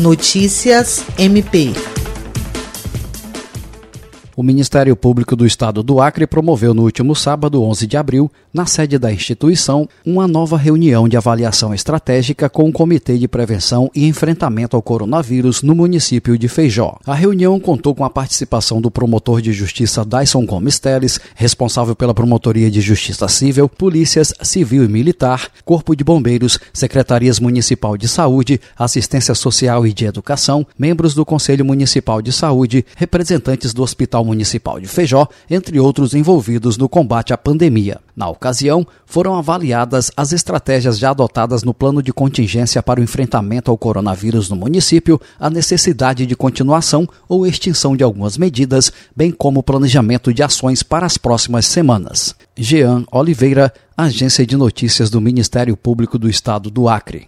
Notícias MP. O Ministério Público do Estado do Acre promoveu no último sábado, 11 de abril, na sede da instituição, uma nova reunião de avaliação estratégica com o Comitê de Prevenção e Enfrentamento ao Coronavírus no município de Feijó. A reunião contou com a participação do promotor de justiça Dyson Gomes Teles, responsável pela Promotoria de Justiça Civil, Polícias Civil e Militar, Corpo de Bombeiros, Secretarias Municipal de Saúde, Assistência Social e de Educação, membros do Conselho Municipal de Saúde, representantes do Hospital Municipal de Feijó, entre outros envolvidos no combate à pandemia. Na ocasião, foram avaliadas as estratégias já adotadas no plano de contingência para o enfrentamento ao coronavírus no município, a necessidade de continuação ou extinção de algumas medidas, bem como o planejamento de ações para as próximas semanas. Jean Oliveira, Agência de Notícias do Ministério Público do Estado do Acre.